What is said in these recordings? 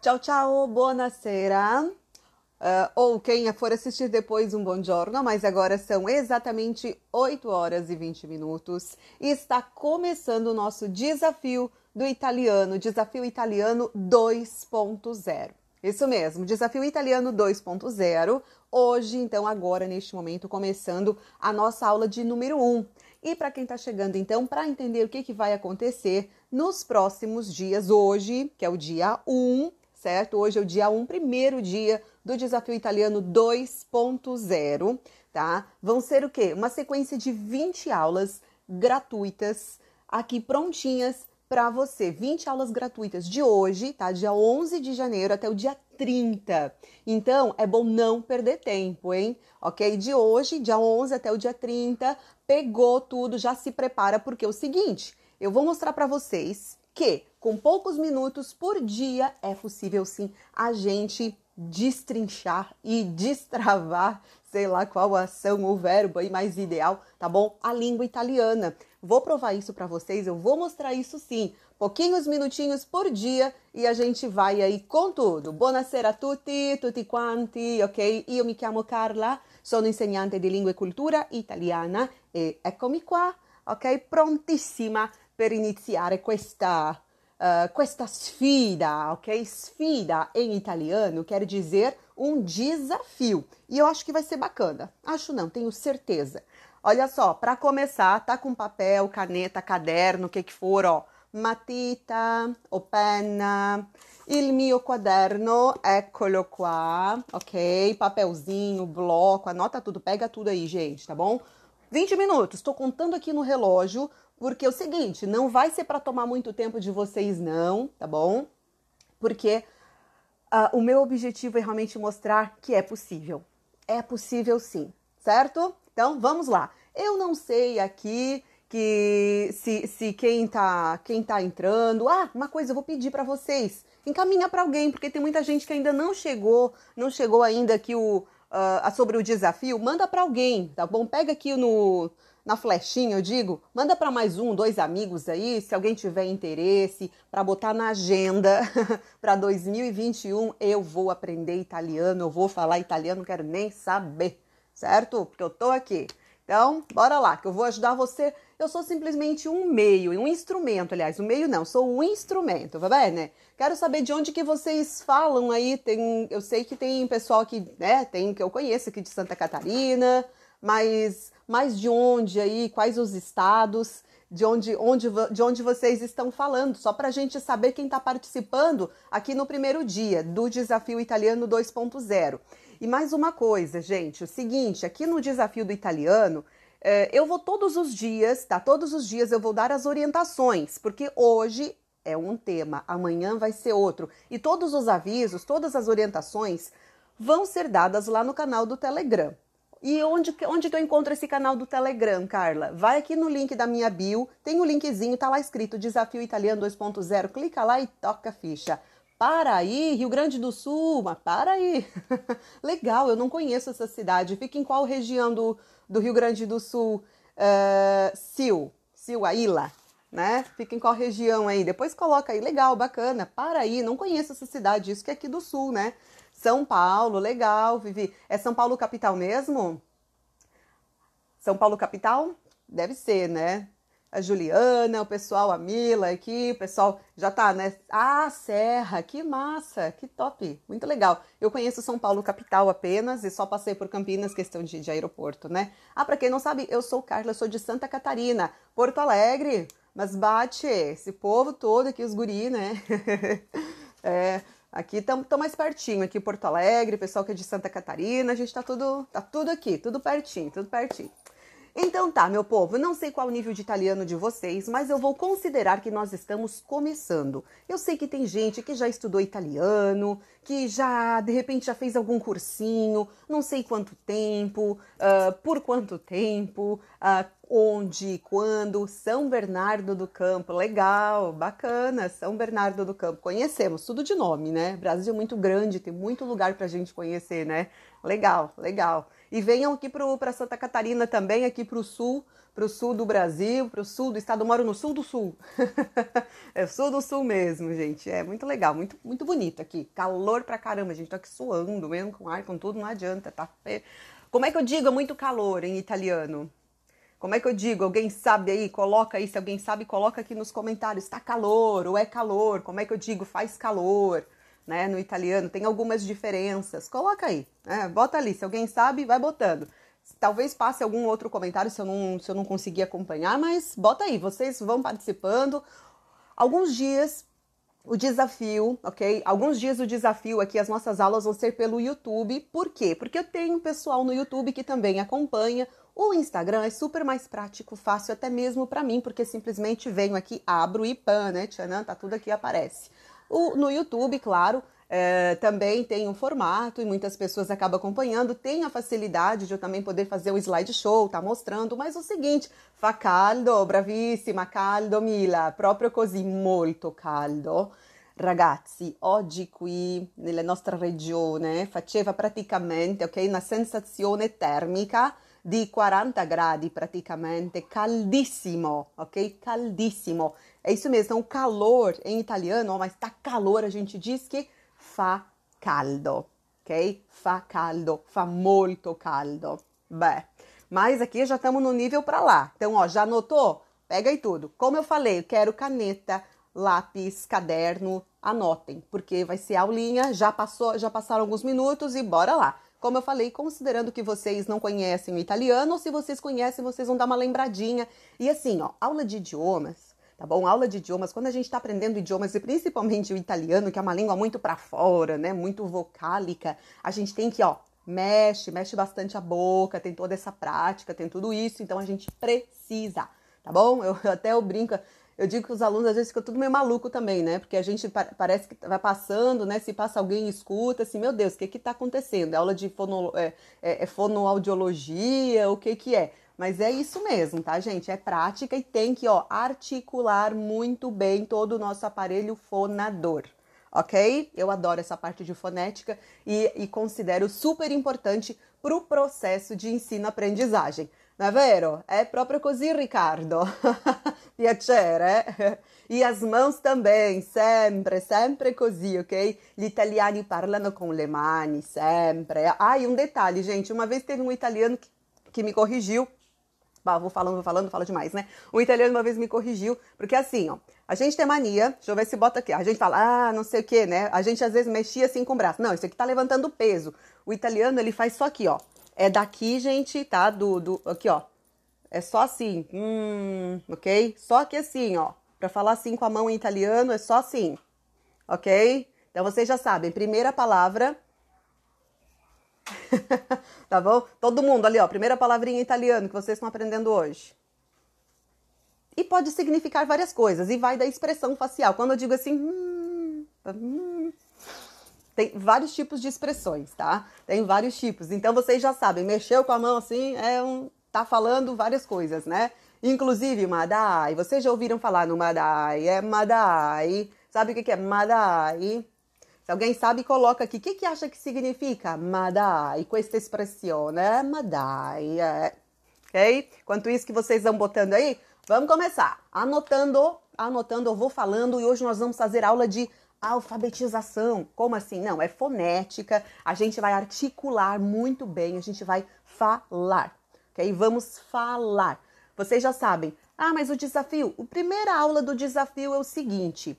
Ciao ciao, buonasera. Uh, ou quem for assistir depois, um bom giorno, mas agora são exatamente 8 horas e 20 minutos e está começando o nosso desafio do italiano, desafio italiano 2.0. Isso mesmo, desafio italiano 2.0. Hoje, então, agora, neste momento, começando a nossa aula de número 1. E para quem está chegando, então, para entender o que, que vai acontecer nos próximos dias, hoje, que é o dia 1, certo? Hoje é o dia 1, primeiro dia do desafio italiano 2.0, tá? Vão ser o quê? Uma sequência de 20 aulas gratuitas aqui prontinhas para você. 20 aulas gratuitas de hoje, tá? Dia 11 de janeiro até o dia 30. Então, é bom não perder tempo, hein? Ok? De hoje, dia 11 até o dia 30, pegou tudo, já se prepara, porque é o seguinte, eu vou mostrar para vocês que com poucos minutos por dia é possível sim a gente destrinchar e destravar, sei lá qual ação ou verbo aí mais ideal, tá bom? A língua italiana. Vou provar isso para vocês, eu vou mostrar isso sim. Pouquinhos minutinhos por dia e a gente vai aí com tudo. Buonasera a tutti, tutti quanti, ok? Io mi chiamo Carla, sono insegnante di lingua e cultura italiana e eccomi qua, ok? Prontissima per iniziare questa uh, questa sfida, ok? Sfida em italiano quer dizer um desafio. E eu acho que vai ser bacana. Acho não, tenho certeza. Olha só, para começar, tá com papel, caneta, caderno, o que que for, ó. Matita o penna, il mio quaderno, eccolo qua, ok? Papelzinho, bloco, anota tudo, pega tudo aí, gente, tá bom? 20 minutos, estou contando aqui no relógio porque é o seguinte, não vai ser para tomar muito tempo de vocês, não, tá bom? Porque uh, o meu objetivo é realmente mostrar que é possível. É possível sim, certo? Então vamos lá. Eu não sei aqui que se, se quem tá quem tá entrando, ah, uma coisa eu vou pedir para vocês, encaminha para alguém, porque tem muita gente que ainda não chegou, não chegou ainda aqui o uh, sobre o desafio, manda para alguém, tá bom? Pega aqui no na flechinha, eu digo, manda para mais um, dois amigos aí, se alguém tiver interesse, para botar na agenda para 2021, eu vou aprender italiano, eu vou falar italiano, não quero nem saber, certo? Porque eu tô aqui. Então, bora lá, que eu vou ajudar você. Eu sou simplesmente um meio, um instrumento, aliás, um meio não, sou um instrumento, vai bem, né? Quero saber de onde que vocês falam aí. Tem, eu sei que tem pessoal que, né, tem que eu conheço aqui de Santa Catarina, mas mais de onde aí, quais os estados, de onde, onde, de onde vocês estão falando, só para a gente saber quem está participando aqui no primeiro dia do Desafio Italiano 2.0. E mais uma coisa, gente, o seguinte, aqui no Desafio do Italiano, é, eu vou todos os dias, tá? Todos os dias eu vou dar as orientações, porque hoje é um tema, amanhã vai ser outro. E todos os avisos, todas as orientações vão ser dadas lá no canal do Telegram. E onde, onde que eu encontro esse canal do Telegram, Carla? Vai aqui no link da minha bio, tem o um linkzinho, tá lá escrito Desafio Italiano 2.0. Clica lá e toca a ficha. Para aí, Rio Grande do Sul, mas para aí. Legal, eu não conheço essa cidade. Fica em qual região do, do Rio Grande do Sul? Uh, Sil, Sil, a né? Fica em qual região aí? Depois coloca aí, legal, bacana. Para aí, não conheço essa cidade, isso que é aqui do Sul, né? São Paulo, legal, Vivi. É São Paulo capital mesmo? São Paulo capital? Deve ser, né? A Juliana, o pessoal, a Mila aqui, o pessoal já tá, né? Ah, Serra, que massa, que top, muito legal. Eu conheço São Paulo capital apenas e só passei por Campinas, questão de, de aeroporto, né? Ah, para quem não sabe, eu sou Carla, sou de Santa Catarina, Porto Alegre, mas bate esse povo todo aqui, os guri, né? é, Aqui estamos mais pertinho, aqui Porto Alegre, pessoal que é de Santa Catarina, a gente está tudo, tá tudo aqui, tudo pertinho, tudo pertinho. Então tá, meu povo, não sei qual o nível de italiano de vocês, mas eu vou considerar que nós estamos começando. Eu sei que tem gente que já estudou italiano, que já, de repente, já fez algum cursinho, não sei quanto tempo, uh, por quanto tempo, uh, onde, quando, São Bernardo do Campo, legal, bacana, São Bernardo do Campo, conhecemos, tudo de nome, né? Brasil é muito grande, tem muito lugar pra gente conhecer, né? Legal, legal. E venham aqui para Santa Catarina também, aqui para o sul, para o sul do Brasil, para o sul do estado. Eu moro no sul do sul. é sul do sul mesmo, gente. É muito legal, muito, muito bonito aqui. Calor pra caramba, a gente tá aqui suando mesmo, com ar, com tudo, não adianta, tá? Como é que eu digo muito calor em italiano? Como é que eu digo? Alguém sabe aí? Coloca aí, se alguém sabe, coloca aqui nos comentários. Tá calor ou é calor? Como é que eu digo? Faz calor, né? No italiano tem algumas diferenças. Coloca aí, né? Bota ali. Se alguém sabe, vai botando. Talvez passe algum outro comentário se eu não, se eu não conseguir acompanhar, mas bota aí. Vocês vão participando. Alguns dias o desafio, ok? Alguns dias o desafio aqui, as nossas aulas vão ser pelo YouTube. Por quê? Porque eu tenho pessoal no YouTube que também acompanha o Instagram é super mais prático, fácil até mesmo para mim, porque simplesmente venho aqui, abro e pan, né? Tchanan, tá tudo aqui aparece. O, no YouTube, claro, é, também tem um formato e muitas pessoas acabam acompanhando. Tem a facilidade de eu também poder fazer o slideshow, tá mostrando, mas o seguinte, fa caldo, bravissima, caldo Mila, proprio così, molto caldo. Ragazzi, oggi qui nella nostra regione faceva praticamente, ok, una sensazione termica di 40 gradi praticamente, caldissimo, ok? Caldissimo. É isso mesmo, então calor em italiano, mas tá calor, a gente diz que fa caldo, ok? Fa caldo, fa molto caldo. Beh, mas aqui já estamos no nível para lá. Então, ó, já anotou? Pega aí tudo. Como eu falei, eu quero caneta, lápis, caderno, anotem, porque vai ser aulinha, já passou, já passaram alguns minutos e bora lá. Como eu falei, considerando que vocês não conhecem o italiano, ou se vocês conhecem, vocês vão dar uma lembradinha. E assim, ó, aula de idiomas, tá bom? Aula de idiomas, quando a gente está aprendendo idiomas, e principalmente o italiano, que é uma língua muito para fora, né? Muito vocálica, a gente tem que, ó, mexe, mexe bastante a boca, tem toda essa prática, tem tudo isso, então a gente precisa, tá bom? Eu até eu brinco, eu digo que os alunos às vezes ficam tudo meio maluco também, né? Porque a gente parece que vai passando, né? Se passa alguém escuta, assim, meu Deus, o que que tá acontecendo? É aula de fono, é, é, é fonoaudiologia, o que que é? Mas é isso mesmo, tá, gente? É prática e tem que, ó, articular muito bem todo o nosso aparelho fonador ok? Eu adoro essa parte de fonética e, e considero super importante para o processo de ensino-aprendizagem. Não é proprio così, Riccardo. Piacere. E as mãos também, sempre, sempre così, ok? Gli italiani parlano com le mani, sempre. Ah, e um detalhe, gente. Uma vez teve um italiano que, que me corrigiu. Bah, vou falando, vou falando, falo demais, né? Um italiano uma vez me corrigiu, porque assim, ó, a gente tem mania, deixa eu ver se bota aqui, a gente fala, ah, não sei o que, né? A gente às vezes mexia assim com o braço. Não, isso aqui tá levantando peso. O italiano, ele faz só aqui, ó. É daqui, gente, tá? Do, do aqui, ó. É só assim, hum, ok? Só que assim, ó. Para falar assim com a mão em italiano é só assim, ok? Então vocês já sabem. Primeira palavra, tá bom? Todo mundo ali, ó. Primeira palavrinha em italiano que vocês estão aprendendo hoje. E pode significar várias coisas e vai da expressão facial. Quando eu digo assim, hum, hum, tem vários tipos de expressões, tá? Tem vários tipos. Então vocês já sabem, mexeu com a mão assim, é um tá falando várias coisas, né? Inclusive Madai, vocês já ouviram falar no Madai, é Madai. Sabe o que é Madai? Se alguém sabe, coloca aqui. O que, que acha que significa Madai com esta expressão, né? Madai, é. ok? Enquanto isso que vocês vão botando aí, vamos começar. Anotando, anotando, eu vou falando e hoje nós vamos fazer aula de alfabetização. Como assim? Não, é fonética. A gente vai articular muito bem, a gente vai falar, ok? Vamos falar. Vocês já sabem. Ah, mas o desafio? A primeira aula do desafio é o seguinte: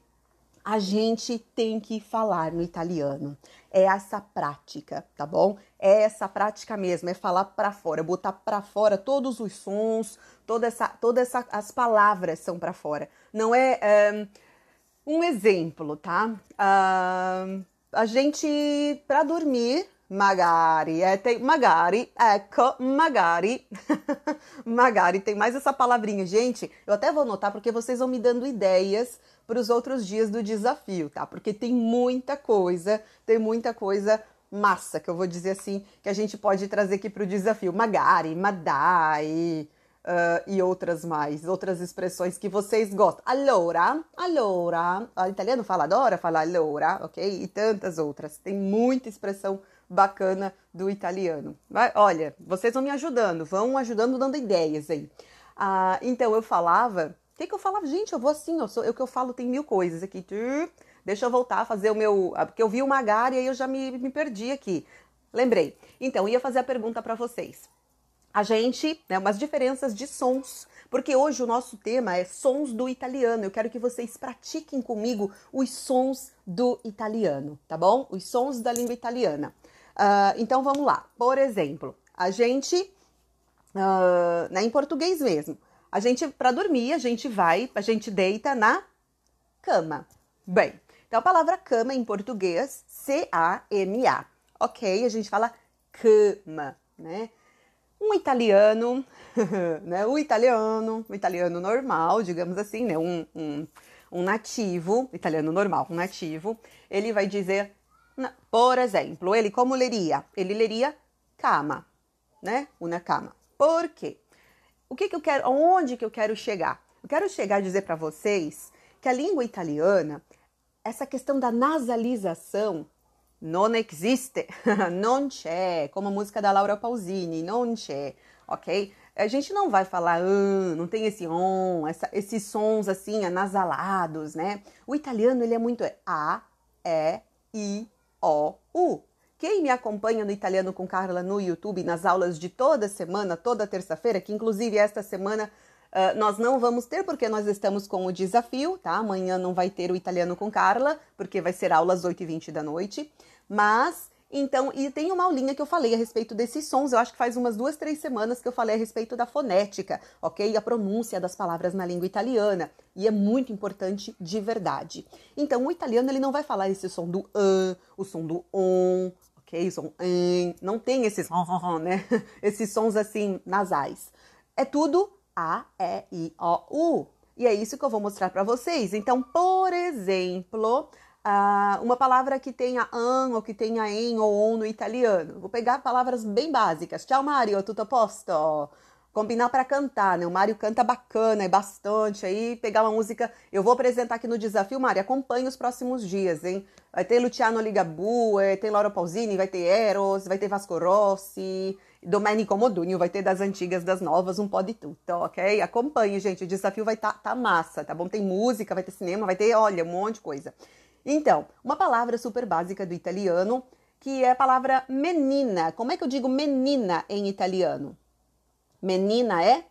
a gente tem que falar no italiano. É essa prática, tá bom? É essa prática mesmo, é falar para fora, botar para fora todos os sons, toda essa, todas essa, as palavras são para fora. Não é. é um exemplo, tá? Uh, a gente, para dormir, magari, é, tem, magari, ecco, magari, magari, tem mais essa palavrinha. Gente, eu até vou anotar porque vocês vão me dando ideias para os outros dias do desafio, tá? Porque tem muita coisa, tem muita coisa massa, que eu vou dizer assim, que a gente pode trazer aqui para o desafio. Magari, madai, Uh, e outras mais, outras expressões que vocês gostam. Allora, allora, o italiano fala adora falar allora, ok? E tantas outras. Tem muita expressão bacana do italiano. Mas, olha, vocês vão me ajudando, vão ajudando dando ideias aí. Ah, então eu falava, o que, que eu falava? Gente, eu vou assim, eu sou, eu que eu falo tem mil coisas aqui. Deixa eu voltar a fazer o meu, ah, porque eu vi o Magari e aí eu já me, me perdi aqui. Lembrei. Então ia fazer a pergunta para vocês. A gente, né, umas diferenças de sons porque hoje o nosso tema é sons do italiano. Eu quero que vocês pratiquem comigo os sons do italiano, tá bom? Os sons da língua italiana. Uh, então vamos lá. Por exemplo, a gente, uh, né, em português mesmo, a gente para dormir a gente vai, a gente deita na cama. Bem, então a palavra cama em português C-A-M-A, ok? A gente fala cama, né? Um italiano né? O italiano, o italiano normal, digamos assim, né? Um, um, um nativo, italiano normal, um nativo, ele vai dizer, por exemplo, ele como leria? Ele leria cama, né? Una cama. Por quê? O que, que eu quero, onde que eu quero chegar? Eu quero chegar a dizer para vocês que a língua italiana, essa questão da nasalização não existe, não c'è, como a música da Laura Pausini, não c'è, ok? A gente não vai falar ah, não tem esse on, essa, esses sons assim anasalados, né? O italiano ele é muito a, e, i, o, u. Quem me acompanha no Italiano com Carla no YouTube, nas aulas de toda semana, toda terça-feira, que inclusive esta semana uh, nós não vamos ter, porque nós estamos com o desafio, tá? Amanhã não vai ter o Italiano com Carla, porque vai ser aulas 8h20 da noite. Mas então, e tem uma aulinha que eu falei a respeito desses sons, eu acho que faz umas duas, três semanas que eu falei a respeito da fonética, ok? A pronúncia das palavras na língua italiana. E é muito importante de verdade. Então, o italiano ele não vai falar esse som do an, o som do on, ok? O som an, não tem esses, né? Esses sons assim nasais. É tudo A, E, I, O, U. E é isso que eu vou mostrar para vocês. Então, por exemplo, uh, uma palavra que tenha an ou que tenha em ou on no italiano. Vou pegar palavras bem básicas. Ciao Mario, tutto a posto? Combinar para cantar, né? O Mário canta bacana, é bastante. Aí pegar uma música. Eu vou apresentar aqui no desafio, Mário. Acompanhe os próximos dias, hein? Vai ter Luciano Ligabue, tem Laura Pausini, vai ter Eros, vai ter Vasco Rossi, Domenico Modugno, vai ter das antigas, das novas, um pode tudo, ok? Acompanhe, gente. O desafio vai estar tá, tá massa, tá bom? Tem música, vai ter cinema, vai ter, olha, um monte de coisa. Então, uma palavra super básica do italiano, que é a palavra menina. Como é que eu digo menina em italiano? Menina é?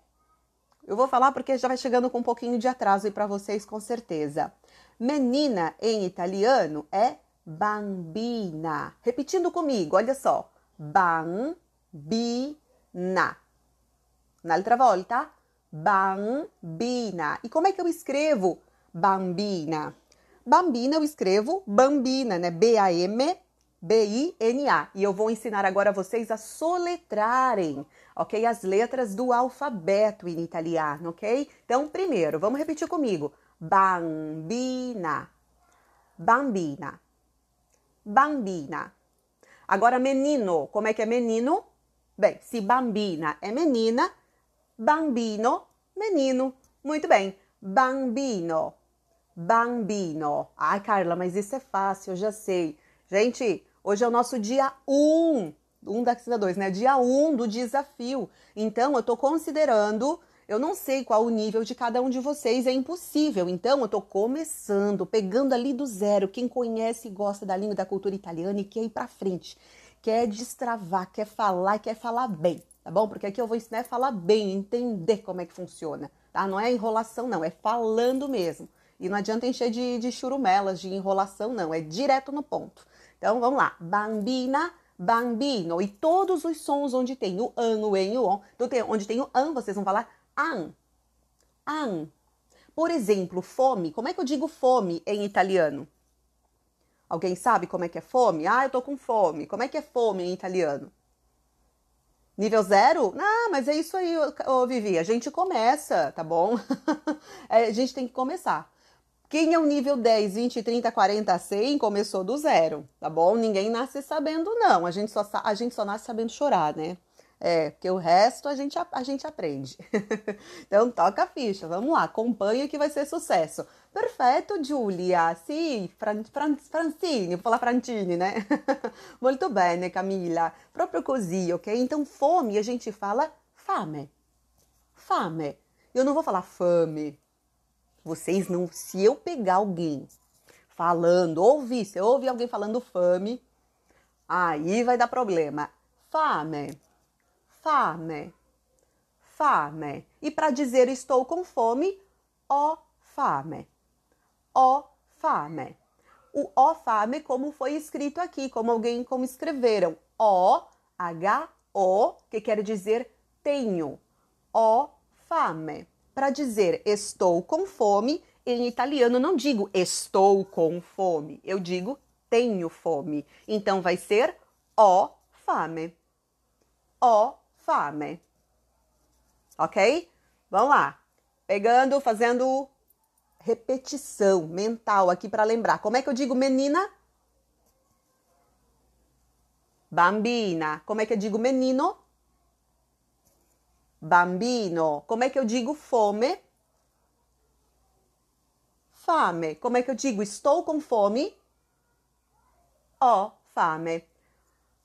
Eu vou falar porque já vai chegando com um pouquinho de atraso aí para vocês com certeza. Menina em italiano é bambina. Repetindo comigo, olha só. Bambina. Un'altra volta. Bambina. E como é que eu escrevo bambina? Bambina eu escrevo bambina, né? B-A-M-B-I-N-A. E eu vou ensinar agora vocês a soletrarem, ok? As letras do alfabeto em italiano, ok? Então, primeiro, vamos repetir comigo. Bambina. Bambina. Bambina. Agora, menino. Como é que é menino? Bem, se bambina é menina, bambino, menino. Muito bem. Bambino bambino. Ai, Carla, mas isso é fácil, eu já sei. Gente, hoje é o nosso dia 1, um da Cida 2, né? Dia 1 do desafio. Então, eu tô considerando, eu não sei qual o nível de cada um de vocês, é impossível. Então, eu tô começando, pegando ali do zero. Quem conhece e gosta da língua da cultura italiana e quer ir pra frente, quer destravar, quer falar, quer falar bem, tá bom? Porque aqui eu vou ensinar a falar bem, entender como é que funciona, tá? Não é enrolação, não, é falando mesmo. E não adianta encher de, de churumelas, de enrolação, não. É direto no ponto. Então, vamos lá. Bambina, bambino. E todos os sons onde tem o an, o en, o on. Então, tem, onde tem o an, vocês vão falar an. An. Por exemplo, fome. Como é que eu digo fome em italiano? Alguém sabe como é que é fome? Ah, eu tô com fome. Como é que é fome em italiano? Nível zero? Ah, mas é isso aí, ô, Vivi. A gente começa, tá bom? é, a gente tem que começar. Quem é o nível 10, 20, 30, 40, 100 começou do zero, tá bom? Ninguém nasce sabendo, não. A gente só, a gente só nasce sabendo chorar, né? É, porque o resto a gente, a, gente aprende. então toca a ficha, vamos lá, acompanha que vai ser sucesso. Perfetto Giulia, sì, Fran, Fran, vou falar Francini, né? Molto bene Camila, proprio così, ok? Então fome a gente fala fame, fame. Eu não vou falar fame. Vocês não, se eu pegar alguém falando, ouvir, se eu ouvir alguém falando fame, aí vai dar problema. Fame, fame, fame. E para dizer estou com fome, ho fame o fame. O o fame, como foi escrito aqui, como alguém como escreveram. O, H-O, que quer dizer tenho. O fame. Para dizer estou com fome, em italiano não digo estou com fome, eu digo tenho fome. Então vai ser o fame. O fame. Ok? Vamos lá. Pegando, fazendo repetição mental aqui para lembrar. Como é que eu digo menina? Bambina. Como é que eu digo menino? Bambino. Como é que eu digo fome? Fame. Como é que eu digo estou com fome? Ho fame.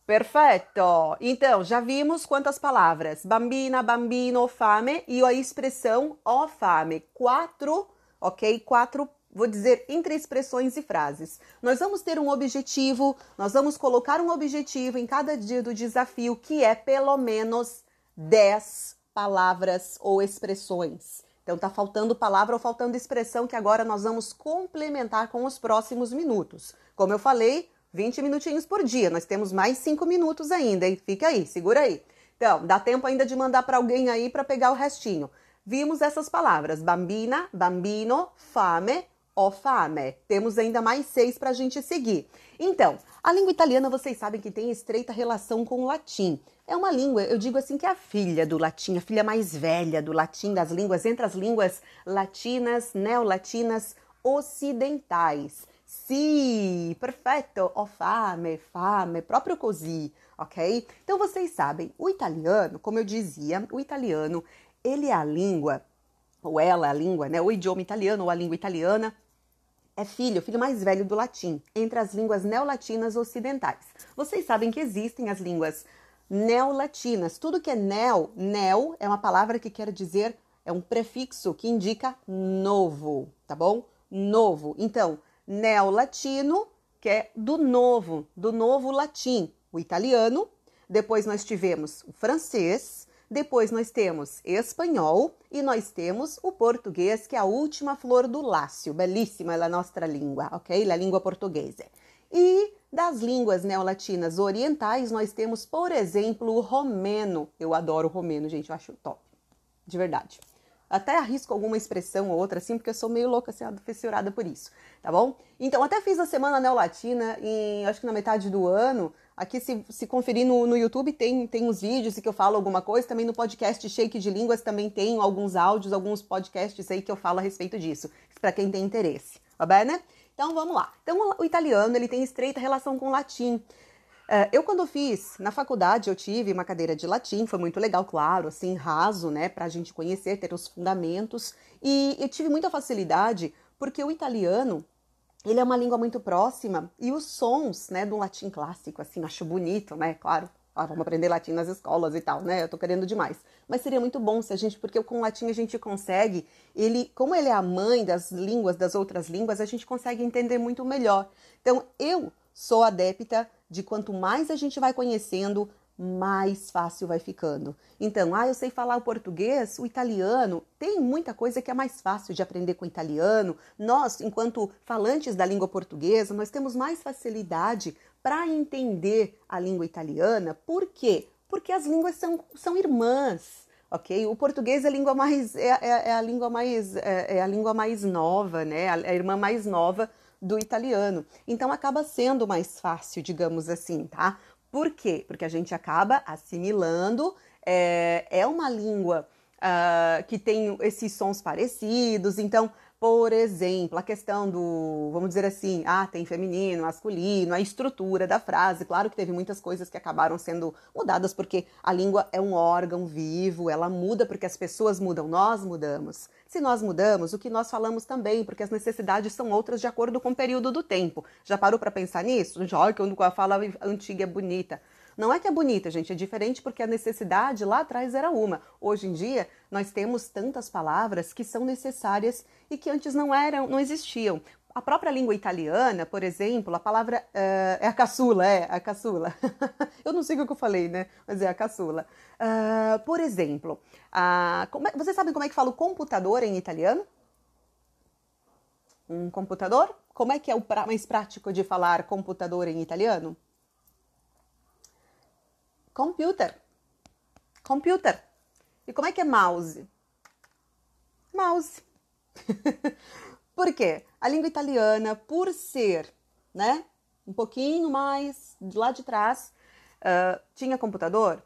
Perfeito! Então, já vimos quantas palavras? Bambina, bambino, fame e a expressão ho fame. Quatro ok? Quatro, vou dizer, entre expressões e frases. Nós vamos ter um objetivo, nós vamos colocar um objetivo em cada dia do desafio, que é pelo menos 10 palavras ou expressões. Então tá faltando palavra ou faltando expressão que agora nós vamos complementar com os próximos minutos. Como eu falei, 20 minutinhos por dia. Nós temos mais 5 minutos ainda, hein? Fica aí, segura aí. Então, dá tempo ainda de mandar para alguém aí para pegar o restinho vimos essas palavras: bambina, bambino, fame, o fame. Temos ainda mais seis para a gente seguir. Então, a língua italiana vocês sabem que tem estreita relação com o latim. É uma língua, eu digo assim, que é a filha do latim, a filha mais velha do latim, das línguas, entre as línguas latinas, neolatinas, ocidentais. Sì, perfetto, ho fame, fame, proprio così, ok? Então vocês sabem, o italiano, como eu dizia, o italiano ele é a língua, ou ela é a língua, né? O idioma italiano ou a língua italiana é filho, filho mais velho do latim, entre as línguas neolatinas ocidentais. Vocês sabem que existem as línguas neolatinas. Tudo que é neo, neo é uma palavra que quer dizer, é um prefixo que indica novo, tá bom? Novo. Então, neolatino, que é do novo, do novo latim, o italiano. Depois nós tivemos o francês, depois nós temos espanhol e nós temos o português, que é a última flor do lácio. Belíssima é a nossa língua, ok? A língua portuguesa. E das línguas neolatinas orientais, nós temos, por exemplo, o romeno. Eu adoro o romeno, gente, eu acho top. De verdade. Até arrisco alguma expressão ou outra assim, porque eu sou meio louca, assim, fissurada por isso, tá bom? Então, até fiz a Semana Neolatina, em, acho que na metade do ano, Aqui, se, se conferir no, no YouTube, tem, tem uns vídeos que eu falo alguma coisa. Também no podcast Shake de Línguas também tem alguns áudios, alguns podcasts aí que eu falo a respeito disso, para quem tem interesse. Tá bem, né? Então, vamos lá. Então, o italiano, ele tem estreita relação com o latim. Uh, eu, quando fiz na faculdade, eu tive uma cadeira de latim, foi muito legal, claro, assim, raso, né, para a gente conhecer, ter os fundamentos. E eu tive muita facilidade, porque o italiano, ele é uma língua muito próxima e os sons, né, do latim clássico, assim, acho bonito, né, claro. Ah, vamos aprender latim nas escolas e tal, né? Eu tô querendo demais. Mas seria muito bom se a gente, porque com o latim a gente consegue, ele, como ele é a mãe das línguas, das outras línguas, a gente consegue entender muito melhor. Então, eu sou adepta de quanto mais a gente vai conhecendo, mais fácil vai ficando. Então, ah, eu sei falar o português, o italiano, tem muita coisa que é mais fácil de aprender com o italiano. Nós, enquanto falantes da língua portuguesa, nós temos mais facilidade para entender a língua italiana. Por quê? Porque as línguas são, são irmãs. Ok? O português é a língua mais é, é, é a língua mais é, é, a língua mais nova, né? A, a irmã mais nova do italiano. Então acaba sendo mais fácil, digamos assim, tá? Por quê? Porque a gente acaba assimilando, é, é uma língua uh, que tem esses sons parecidos, então Por exemplo, a questão do, vamos dizer assim, ah, tem feminino, masculino, a estrutura da frase. Claro que teve muitas coisas que acabaram sendo mudadas, porque a língua é um órgão vivo, ela muda porque as pessoas mudam, nós mudamos. Se nós mudamos, o que nós falamos também, porque as necessidades são outras de acordo com o período do tempo. Já parou para pensar nisso? Já quando a fala antiga é bonita. Não é que é bonita, gente, é diferente porque a necessidade lá atrás era uma. Hoje em dia, nós temos tantas palavras que são necessárias e que antes não eram, não existiam. A própria língua italiana, por exemplo, a palavra uh, é a caçula, é a caçula. eu não sei o que eu falei, né? Mas é a caçula. Uh, por exemplo, uh, como é, vocês sabem como é que fala o computador em italiano? Um computador? Como é que é o pra, mais prático de falar computador em italiano? Computer. Computer. E como é que é mouse? Mouse. por quê? A língua italiana, por ser, né, um pouquinho mais de lá de trás, uh, tinha computador,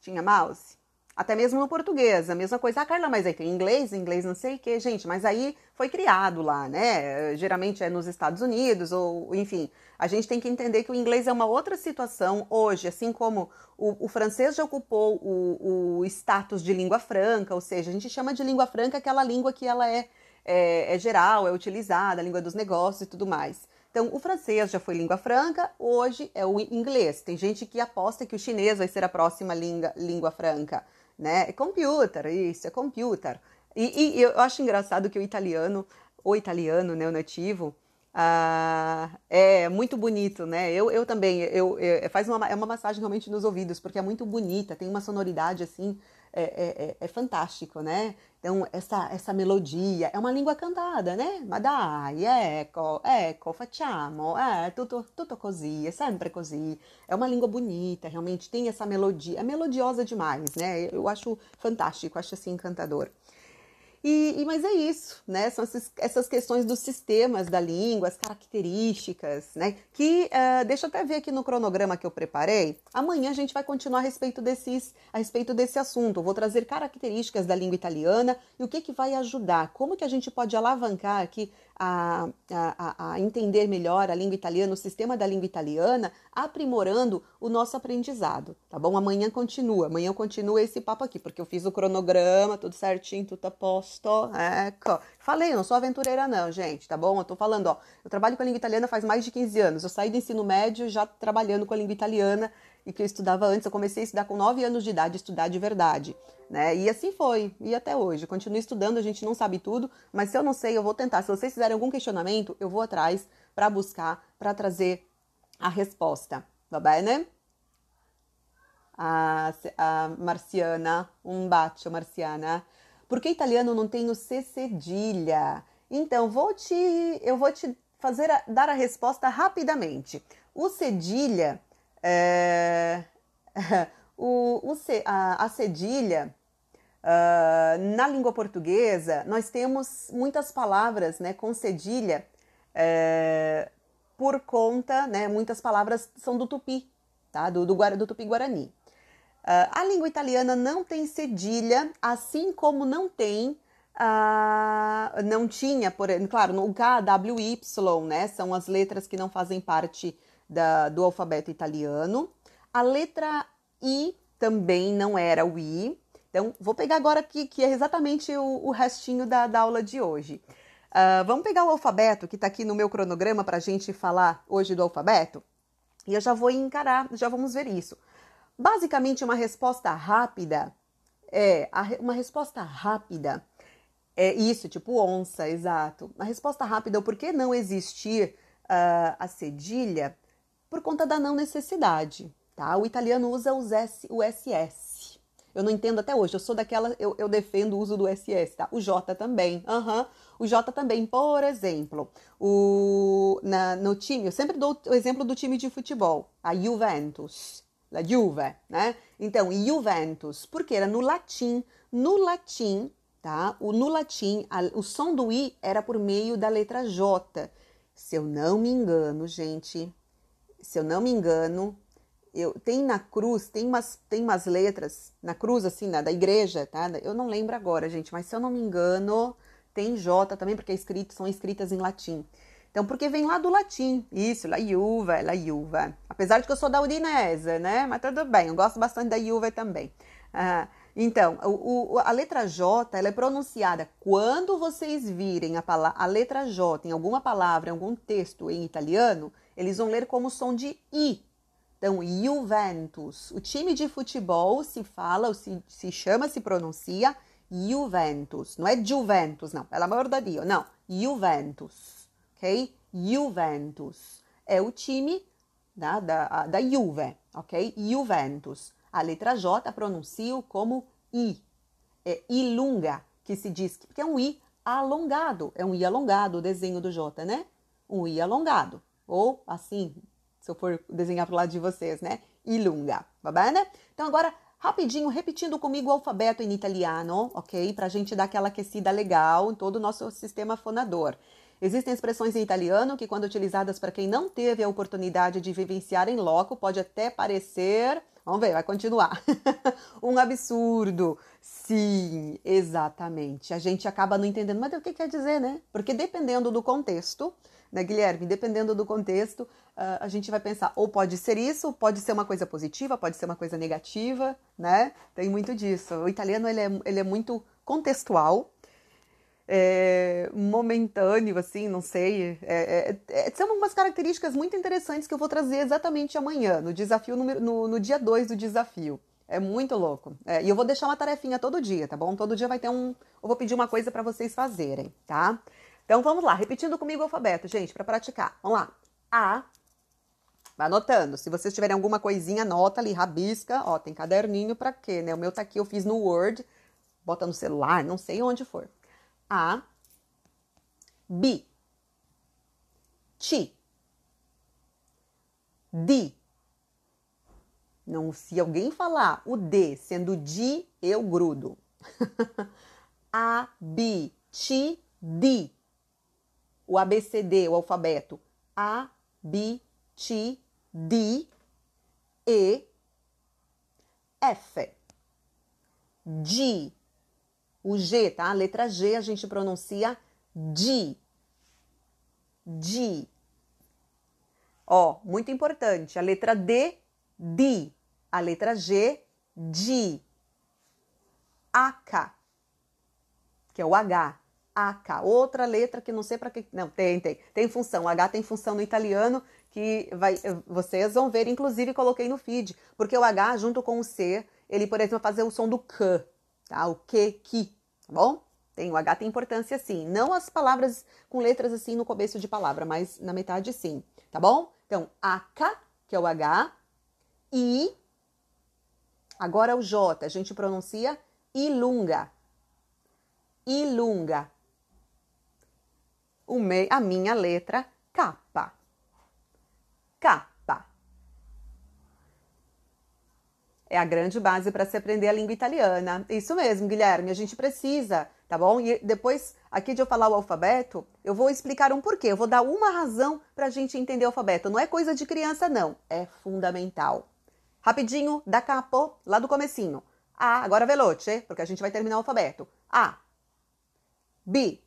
tinha mouse, até mesmo no português, a mesma coisa. Ah, Carla, mas aí tem inglês, inglês não sei o que, gente, mas aí foi criado lá, né? Geralmente é nos Estados Unidos, ou enfim. A gente tem que entender que o inglês é uma outra situação hoje, assim como o, o francês já ocupou o, o, status de língua franca, ou seja, a gente chama de língua franca aquela língua que ela é, é, é geral, é utilizada, a língua dos negócios e tudo mais. Então, o francês já foi língua franca, hoje é o inglês. Tem gente que aposta que o chinês vai ser a próxima língua, língua franca né? É computer, isso, é computer. E, e, eu acho engraçado que o italiano, o italiano, né, o nativo, ah, é muito bonito, né? Eu, eu também, eu, eu, faz uma, é uma massagem realmente nos ouvidos, porque é muito bonita, tem uma sonoridade assim, é, é, é, é fantástico, né? Então, essa, essa melodia é uma língua cantada, né? Ma dai, ecco, ecco, facciamo, é tutto, tutto così, é sempre così. É uma língua bonita, realmente tem essa melodia, é melodiosa demais, né? Eu acho fantástico, acho assim encantador. E, e, mas é isso, né? São essas, essas, questões dos sistemas da língua, as características, né? Que uh, deixa eu até ver aqui no cronograma que eu preparei. Amanhã a gente vai continuar a respeito desses, a respeito desse assunto. Eu vou trazer características da língua italiana e o que que vai ajudar, como que a gente pode alavancar aqui a, a, a entender melhor a língua italiana, o sistema da língua italiana, aprimorando o nosso aprendizado, tá bom? Amanhã continua, amanhã continua esse papo aqui, porque eu fiz o cronograma, tudo certinho, tudo posto, ecco. Falei, não sou aventureira não, gente, tá bom? Eu tô falando, ó, eu trabalho com a língua italiana faz mais de 15 anos, eu saí do ensino médio já trabalhando com a língua italiana, e que eu estudava antes, eu comecei a estudar com 9 anos de idade, estudar de verdade, né? E assim foi, e até hoje. Continuo estudando, a gente não sabe tudo, mas se eu não sei, eu vou tentar. Se vocês fizerem algum questionamento, eu vou atrás para buscar, para trazer a resposta, tá bem, né? A, a Marciana, um bacio, Marciana. Por que italiano não tem o C cedilha? Então, vou te, eu vou te fazer a, dar a resposta rapidamente. O cedilha é, o, o, a, a cedilha, uh, na língua portuguesa, nós temos muitas palavras né, com cedilha é, por conta, né, muitas palavras são do tupi, tá? do, do, do tupi-guarani. Uh, a língua italiana não tem cedilha, assim como não tem Uh, não tinha, por, claro, no Y, né? São as letras que não fazem parte da, do alfabeto italiano. A letra I também não era o I. Então, vou pegar agora aqui, que é exatamente o, o restinho da, da, aula de hoje. Uh, vamos pegar o alfabeto que está aqui no meu cronograma para a gente falar hoje do alfabeto. E eu já vou encarar, já vamos ver isso. Basicamente, uma resposta rápida é uma resposta rápida é isso, tipo onça, exato. Uma resposta rápida, o porquê não existir uh, a cedilha por conta da não necessidade, tá? O italiano usa os S, o SS. Eu não entendo até hoje, eu sou daquela, eu, eu defendo o uso do SS, tá? O J também, uhum. o J também, por exemplo, o, na, no time, eu sempre dou o exemplo do time de futebol, a Juventus, a Juve, né? Então, Juventus, porque era no latim, no latim, tá? O, no latim, a, o som do I era por meio da letra J. Se eu não me engano, gente, se eu não me engano, eu, tem na cruz, tem umas, tem umas letras na cruz, assim, na, da igreja, tá? Eu não lembro agora, gente, mas se eu não me engano, tem J também, porque é escrito, são escritas em latim. Então, porque vem lá do latim. Isso, la Juve, la Juve. Apesar de que eu sou da Udinese, né? Mas tudo bem, eu gosto bastante da Juve também. Ah, então, o, o, a letra J ela é pronunciada quando vocês virem a, a letra J em alguma palavra, em algum texto em italiano, eles vão ler como som de I. Então, Juventus. O time de futebol se fala, se, se chama, se pronuncia Juventus. Não é Juventus, não. Pelo amor de Deus. Não. Juventus. Ok? Juventus. É o time da, da, da Juve. Ok? Juventus. A letra J pronuncio como I. É ilunga, que se diz que é um I alongado. É um I alongado o desenho do J, né? Um I alongado. Ou assim, se eu for desenhar para o lado de vocês, né? Ilunga, va bene? Então agora, rapidinho, repetindo comigo o alfabeto em italiano, ok? Para a gente dar aquela aquecida legal em todo o nosso sistema fonador. Existem expressões em italiano que, quando utilizadas para quem não teve a oportunidade de vivenciar em loco, pode até parecer Vamos ver, vai continuar. um absurdo. Sim, exatamente. A gente acaba não entendendo, mas o que quer dizer, né? Porque dependendo do contexto, né, Guilherme? Dependendo do contexto, uh, a gente vai pensar, ou pode ser isso, pode ser uma coisa positiva, pode ser uma coisa negativa, né? Tem muito disso. O italiano, ele é, ele é muito contextual, é, momentâneo, assim, não sei. É, é, é, são umas características muito interessantes que eu vou trazer exatamente amanhã, no desafio no, no, no dia 2 do desafio. É muito louco. É, e eu vou deixar uma tarefinha todo dia, tá bom? Todo dia vai ter um. Eu vou pedir uma coisa para vocês fazerem, tá? Então vamos lá, repetindo comigo o alfabeto, gente, para praticar. Vamos lá. A. Vai anotando. Se vocês tiverem alguma coisinha, anota ali, rabisca. Ó, tem caderninho para quê, né? O meu tá aqui, eu fiz no Word. Bota no celular, não sei onde for. A, B, T, D. Não, se alguém falar o D sendo D, eu grudo. A, B, T, D. O ABCD, o alfabeto. A, B, T, D, E, F, G, o G, tá? A letra G a gente pronuncia D. D. Ó, muito importante. A letra D, D. A letra G, D. AK, que é o H. AK. Outra letra que não sei para que. Não, tem, tem. Tem função. H tem função no italiano que vai, vocês vão ver, inclusive coloquei no feed, porque o H junto com o C, ele, por exemplo, vai fazer o som do K tá? O que, que, tá bom? Tem, o H tem importância sim. Não as palavras com letras assim no começo de palavra, mas na metade sim, tá bom? Então, AK, que é o H, I, agora o J, a gente pronuncia ilunga. Ilunga. A minha letra K. K. É a grande base para se aprender a língua italiana. Isso mesmo, Guilherme, a gente precisa, tá bom? E depois, aqui de eu falar o alfabeto, eu vou explicar um porquê. Eu vou dar uma razão para a gente entender o alfabeto. Não é coisa de criança, não. É fundamental. Rapidinho, da capo, lá do comecinho. A, agora veloce, porque a gente vai terminar o alfabeto. A, B,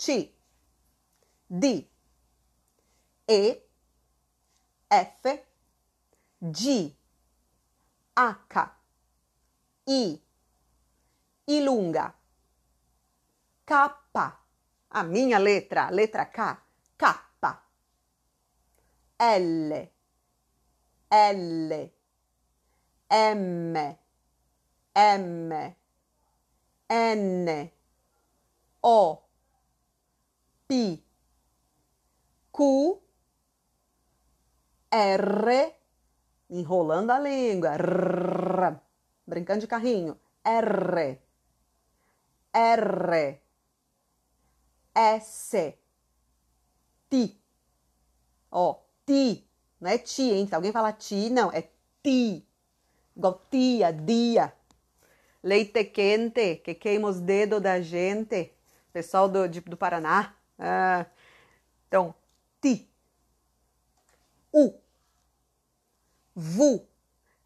C, D, E, F, G, H, I, ilunga, K, a minha letra, letra K, K, L, L, M, M, N, O, P, Q, R, enrolando a língua, rrr, brincando de carrinho, R, R, S, T, ó, T, não é ti, hein? Se alguém falar ti, não, é ti, igual tia, dia, leite quente, que queima os dedos da gente, pessoal do, de, do Paraná, ah, então, ti, U, vu.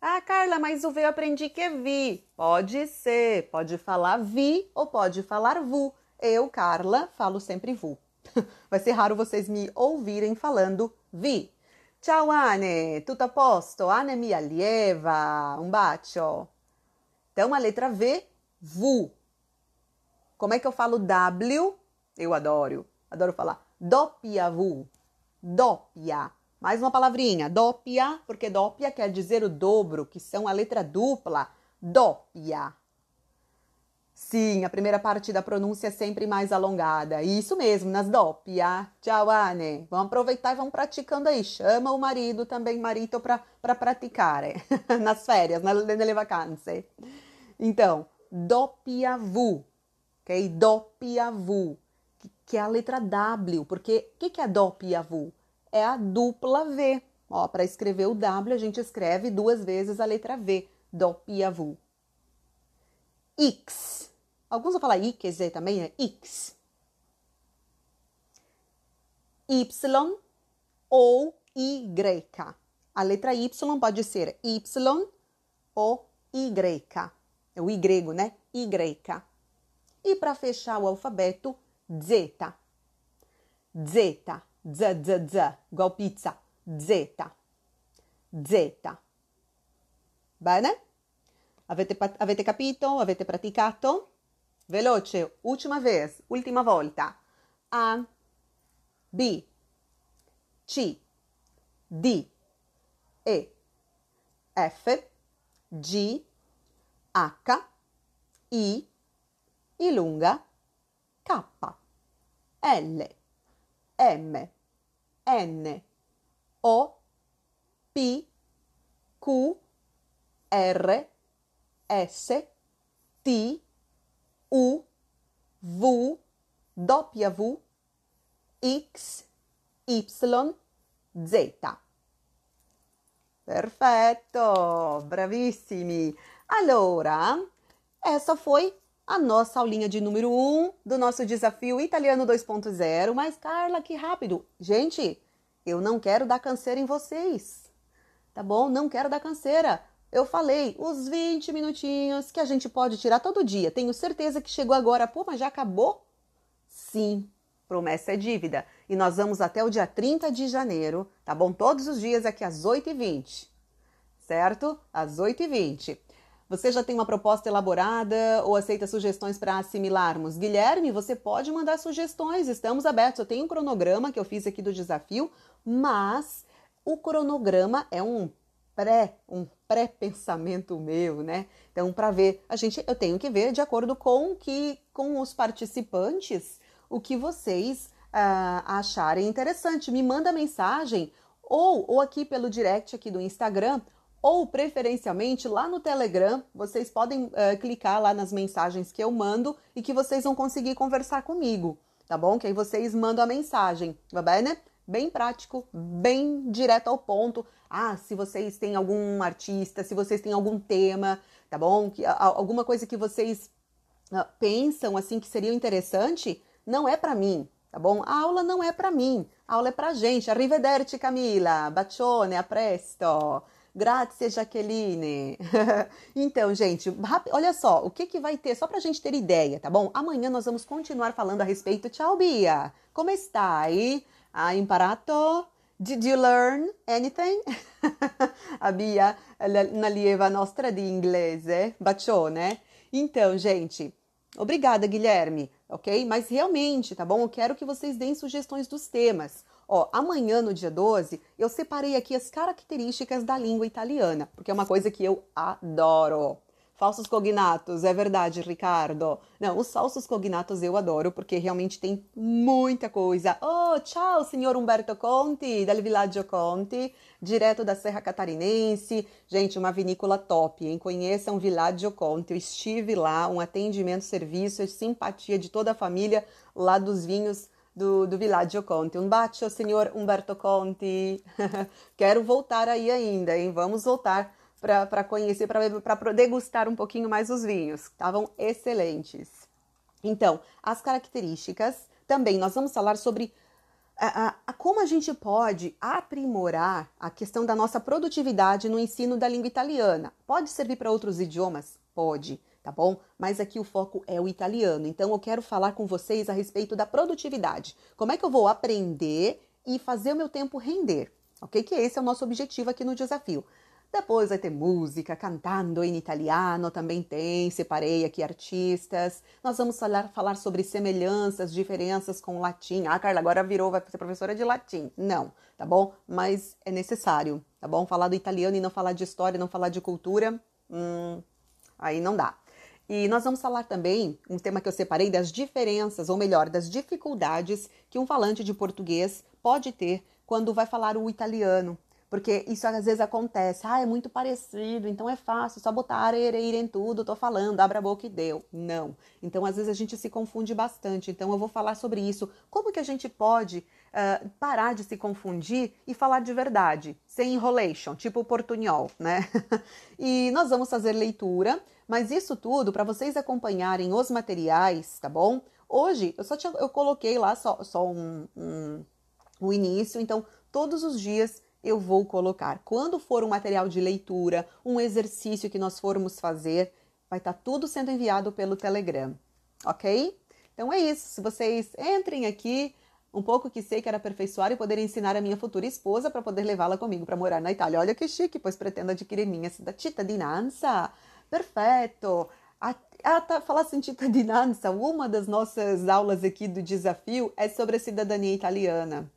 Ah, Carla, mas o V eu aprendi que é vi. Pode ser, pode falar vi ou pode falar vu. eu, Carla, falo sempre vu. Vai ser raro vocês me ouvirem falando vi. Ciao Anne, tutto a posto? Anne minha allieva, um bacio. Então a letra V, vu. Como é que eu falo W? Eu adoro, adoro falar doppia vu, doppia. Mais uma palavrinha, doppia, porque doppia quer dizer o dobro, que são a letra dupla, doppia. Sim, a primeira parte da pronúncia é sempre mais alongada. Isso mesmo, nas doppia. Ciao, Anne. Vamos aproveitar e vamos praticando aí. Chama o marido também, marido, para praticar nas férias, nelle vacanze. Então, doppia V, ok? Doppia V, que é a letra W, porque o que, que é doppia V? É a dupla V. Ó, para escrever o W, a gente escreve duas vezes a letra V, doppia V. X. Alguns vão falar X também, é X. Y ou Y. A letra Y pode ser Y ou Y. É o Y, né? Y. E para fechar o alfabeto, Z. Z. Z, Z, Z. Igual pizza. Z. Z. Bene? Avete, avete capito? Avete praticato? Veloce, ultima vez, ultima volta. A, B, C, D, E, F, G, H, I, I lunga, K, L, M, N, O, P, Q, R, S, T, U, V, W, X, Y, Z. Perfetto, bravissimi! Allora, essa foi a nossa aulinha de número 1 um do nosso desafio italiano 2.0. Mas, Carla, que rápido! Gente, eu não quero dar canseira em vocês, tá bom? Não quero dar canseira. Eu falei os 20 minutinhos que a gente pode tirar todo dia. Tenho certeza que chegou agora, pô, mas já acabou? Sim, promessa é dívida. E nós vamos até o dia 30 de janeiro, tá bom? Todos os dias aqui às 8h20, certo? Às 8h20. Você já tem uma proposta elaborada ou aceita sugestões para assimilarmos? Guilherme, você pode mandar sugestões, estamos abertos. Eu tenho um cronograma que eu fiz aqui do desafio, mas o cronograma é um pré, um pré-pensamento meu, né? Então, para ver, a gente, eu tenho que ver de acordo com que, com os participantes, o que vocês uh, acharem interessante. Me manda mensagem ou, ou aqui pelo direct aqui do Instagram ou preferencialmente lá no Telegram, vocês podem uh, clicar lá nas mensagens que eu mando e que vocês vão conseguir conversar comigo, tá bom? Que aí vocês mandam a mensagem, va bene? bem prático, bem direto ao ponto. Ah, se vocês têm algum artista, se vocês têm algum tema, tá bom? Que, alguma coisa que vocês uh, pensam assim que seria interessante, não é para mim, tá bom? A aula não é para mim, a aula é pra gente. Arrivederci Camila, bacione, a presto. Grazie, Jaqueline. então, gente, olha só, o que, que vai ter, só pra gente ter ideia, tá bom? Amanhã nós vamos continuar falando a respeito. Tchau, Bia. Como está aí? Hai imparato? Did you learn anything? a Bia, una lieva nostra di inglese. Bacione. Então, gente, obrigada, Guilherme, ok? Mas realmente, tá bom? Eu quero que vocês deem sugestões dos temas. Ó, amanhã, no dia 12, eu separei aqui as características da língua italiana, porque é uma coisa que eu adoro. Falsos cognatos, é verdade, Ricardo. Não, os falsos cognatos eu adoro porque realmente tem muita coisa. Oh, ciao, senhor Umberto Conti, del Villaggio Conti, direto da Serra Catarinense. Gente, uma vinícola top, hein? Conheçam Villaggio Conti. Eu estive lá, um atendimento, serviço, simpatia de toda a família lá dos vinhos do, do Villaggio Conti. Um bacio, senhor Umberto Conti. Quero voltar aí ainda, hein? Vamos voltar para conhecer, para degustar um pouquinho mais os vinhos. Estavam excelentes. Então, as características. Também nós vamos falar sobre a, a, a, como a gente pode aprimorar a questão da nossa produtividade no ensino da língua italiana. Pode servir para outros idiomas? Pode. Tá bom? Mas aqui o foco é o italiano. Então eu quero falar com vocês a respeito da produtividade. Como é que eu vou aprender e fazer o meu tempo render? Ok? Que esse é o nosso objetivo aqui no desafio. Depois vai ter música, cantando em italiano, também tem, separei aqui artistas. Nós vamos falar, falar sobre semelhanças, diferenças com o latim. Ah, Carla, agora virou, vai ser professora de latim. Não, tá bom? Mas é necessário, tá bom? Falar do italiano e não falar de história, não falar de cultura, hum, aí não dá. E nós vamos falar também, um tema que eu separei, das diferenças, ou melhor, das dificuldades que um falante de português pode ter quando vai falar o italiano. Porque isso às vezes acontece. Ah, é muito parecido, então é fácil, só botar areira em tudo, tô falando, abra a boca e deu. Não. Então, às vezes a gente se confunde bastante. Então, eu vou falar sobre isso. Como que a gente pode uh, parar de se confundir e falar de verdade, sem enrolation, tipo o portunhol, né? e nós vamos fazer leitura, mas isso tudo para vocês acompanharem os materiais, tá bom? Hoje eu só tinha, eu coloquei lá só, só um, um, um início, então todos os dias eu vou colocar. Quando for um material de leitura, um exercício que nós formos fazer, vai estar tá tudo sendo enviado pelo Telegram, ok? Então é isso. Se vocês entrem aqui, um pouco que sei que era aperfeiçoar e poder ensinar a minha futura esposa para poder levá-la comigo para morar na Itália. Olha que chique, pois pretendo adquirir minha cittadinanza. Perfeito! A, a, tá, falar assim, cittadinanza, uma das nossas aulas aqui do desafio é sobre a cidadania italiana.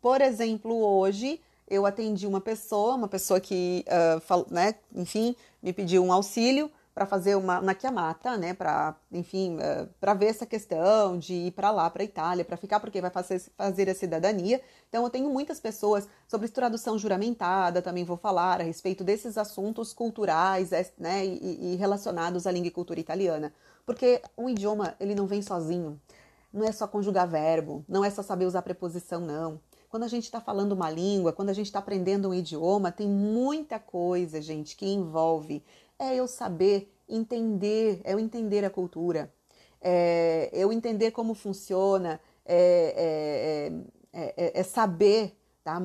Por exemplo, hoje eu atendi uma pessoa, uma pessoa que, uh, fal, né, enfim, me pediu um auxílio para fazer uma na Chiamata, né, para, enfim, uh, para ver essa questão de ir para lá, para Itália, para ficar porque vai fazer, fazer a cidadania. Então eu tenho muitas pessoas sobre tradução juramentada, também vou falar a respeito desses assuntos culturais, né, e, e relacionados à língua e cultura italiana, porque um idioma ele não vem sozinho. Não é só conjugar verbo, não é só saber usar preposição, não. Quando a gente está falando uma língua, quando a gente está aprendendo um idioma, tem muita coisa, gente, que envolve. É eu saber entender, é eu entender a cultura, é eu entender como funciona, é, é, é, é saber, tá?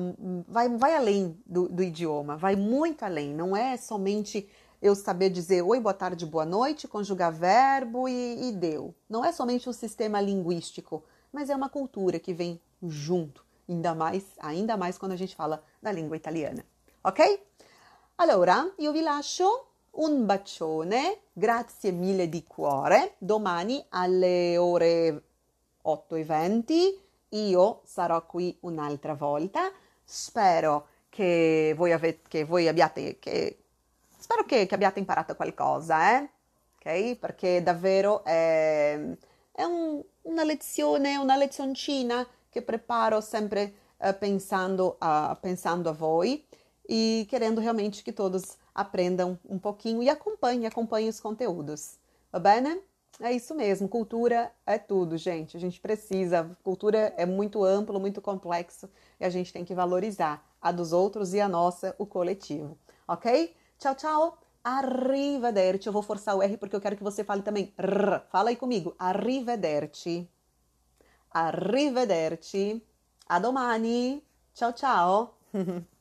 vai, vai além do, do idioma, vai muito além, não é somente eu saber dizer oi, boa tarde, boa noite, conjugar verbo e, e, deu. Não é somente um sistema linguístico, mas é uma cultura que vem junto ainda mais, ainda mais quando a gente fala da língua italiana. Ok? Allora, io vi lascio un bacione, grazie mille di cuore. Domani alle ore 8 e 20 io sarò qui un'altra volta. Spero che voi, avete, che voi abbiate, che, spero che, che, abbiate imparato qualcosa, eh? Ok? Perché davvero è, è un, una lezione, una lezioncina che preparo sempre uh, pensando, a, pensando a voi e querendo realmente que todos aprendam um pouquinho e acompanhem, acompanhem os conteúdos. Tá bem? É isso mesmo, cultura é tudo, gente. A gente precisa, cultura é muito amplo, muito complexo e a gente tem que valorizar a dos outros e a nossa, o coletivo. Ok? Tchau, tchau. Arrivederci. Eu vou forçar o R porque eu quero que você fale também. R. Fala aí comigo. Arrivederci. Arrivederci. A domani. Ciao ciao.